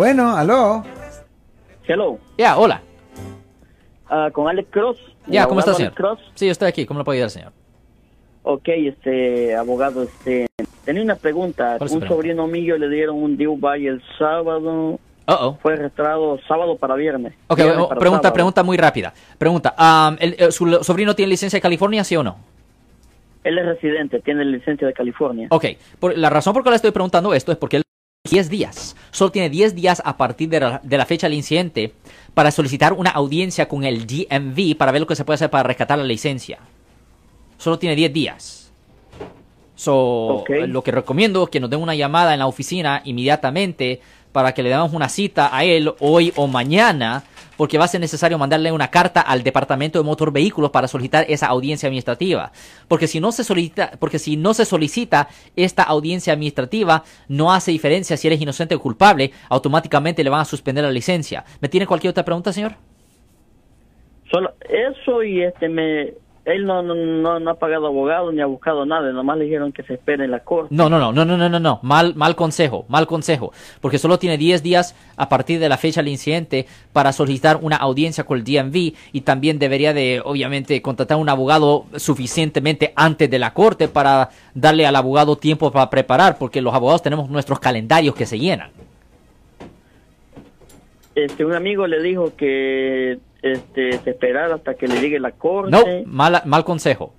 Bueno, aló. Hello. Ya, hola. Ah, con Alex Cross. Ya, ¿cómo está, señor? Alex Cross. Sí, yo estoy aquí. ¿Cómo le puedo ayudar, señor? Ok, este, abogado, este, tenía una pregunta. ¿Cuál es su Un pregunta? sobrino mío le dieron un DUI el sábado. Uh oh. Fue arrestado sábado para viernes. Ok, Viernes para pregunta, sábado. pregunta muy rápida. Pregunta, um, el- eh, ¿su sobrino tiene licencia de California, sí o no? Él es residente, tiene licencia de California. Ok, por- la razón por la que le estoy preguntando esto es porque él 10 días, solo tiene 10 días a partir de la, de la fecha del incidente para solicitar una audiencia con el DMV para ver lo que se puede hacer para rescatar la licencia. Solo tiene 10 días. So, lo que recomiendo es que nos den una llamada en la oficina inmediatamente para que le demos una cita a él hoy o mañana, porque va a ser necesario mandarle una carta al Departamento de Motor Vehículos para solicitar esa audiencia administrativa. Porque si no se solicita, porque si no se solicita esta audiencia administrativa, no hace diferencia si eres inocente o culpable, automáticamente le van a suspender la licencia. ¿Me tiene cualquier otra pregunta, señor? Solo eso y este me él no, no, no, no ha pagado abogado ni ha buscado nada, nomás le dijeron que se espere en la corte. No, no, no, no, no, no, no, no. Mal, mal consejo, mal consejo. Porque solo tiene 10 días a partir de la fecha del incidente para solicitar una audiencia con el DMV y también debería de, obviamente, contratar un abogado suficientemente antes de la corte para darle al abogado tiempo para preparar, porque los abogados tenemos nuestros calendarios que se llenan. Este un amigo le dijo que este se esperara hasta que le llegue la corte. No, mal, mal consejo.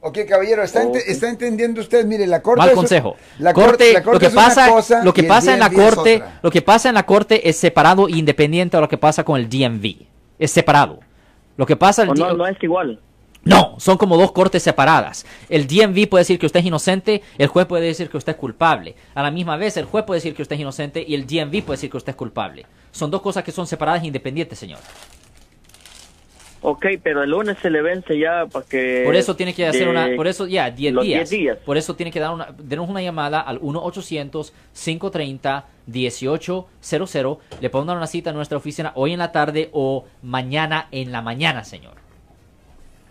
Ok, caballero, ¿está, entendiendo usted? Mire, la corte Mal es- consejo. La corte, corte, la corte lo que es una pasa, cosa lo que pasa en la corte, lo que pasa en la corte es separado e independiente de lo que pasa con el DMV. Es separado. Lo que pasa el no, no es igual. No, son como dos cortes separadas. El DMV puede decir que usted es inocente, el juez puede decir que usted es culpable. A la misma vez, el juez puede decir que usted es inocente y el DMV puede decir que usted es culpable. Son dos cosas que son separadas e independientes, señor. Ok, pero el lunes se le vence ya para que... Por eso tiene que hacer de- una, por eso ya, 10 los días. 10 días. Por eso tiene que dar una, denos una llamada al 1-800-530-1800. Le podemos dar una cita en nuestra oficina hoy en la tarde o mañana en la mañana, señor.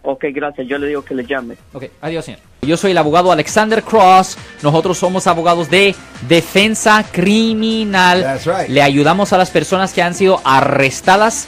Ok, gracias. Yo le digo que le llame. Ok, adiós, señor. Yo soy el abogado Alexander Cross. Nosotros somos abogados de defensa criminal. That's right. Le ayudamos a las personas que han sido arrestadas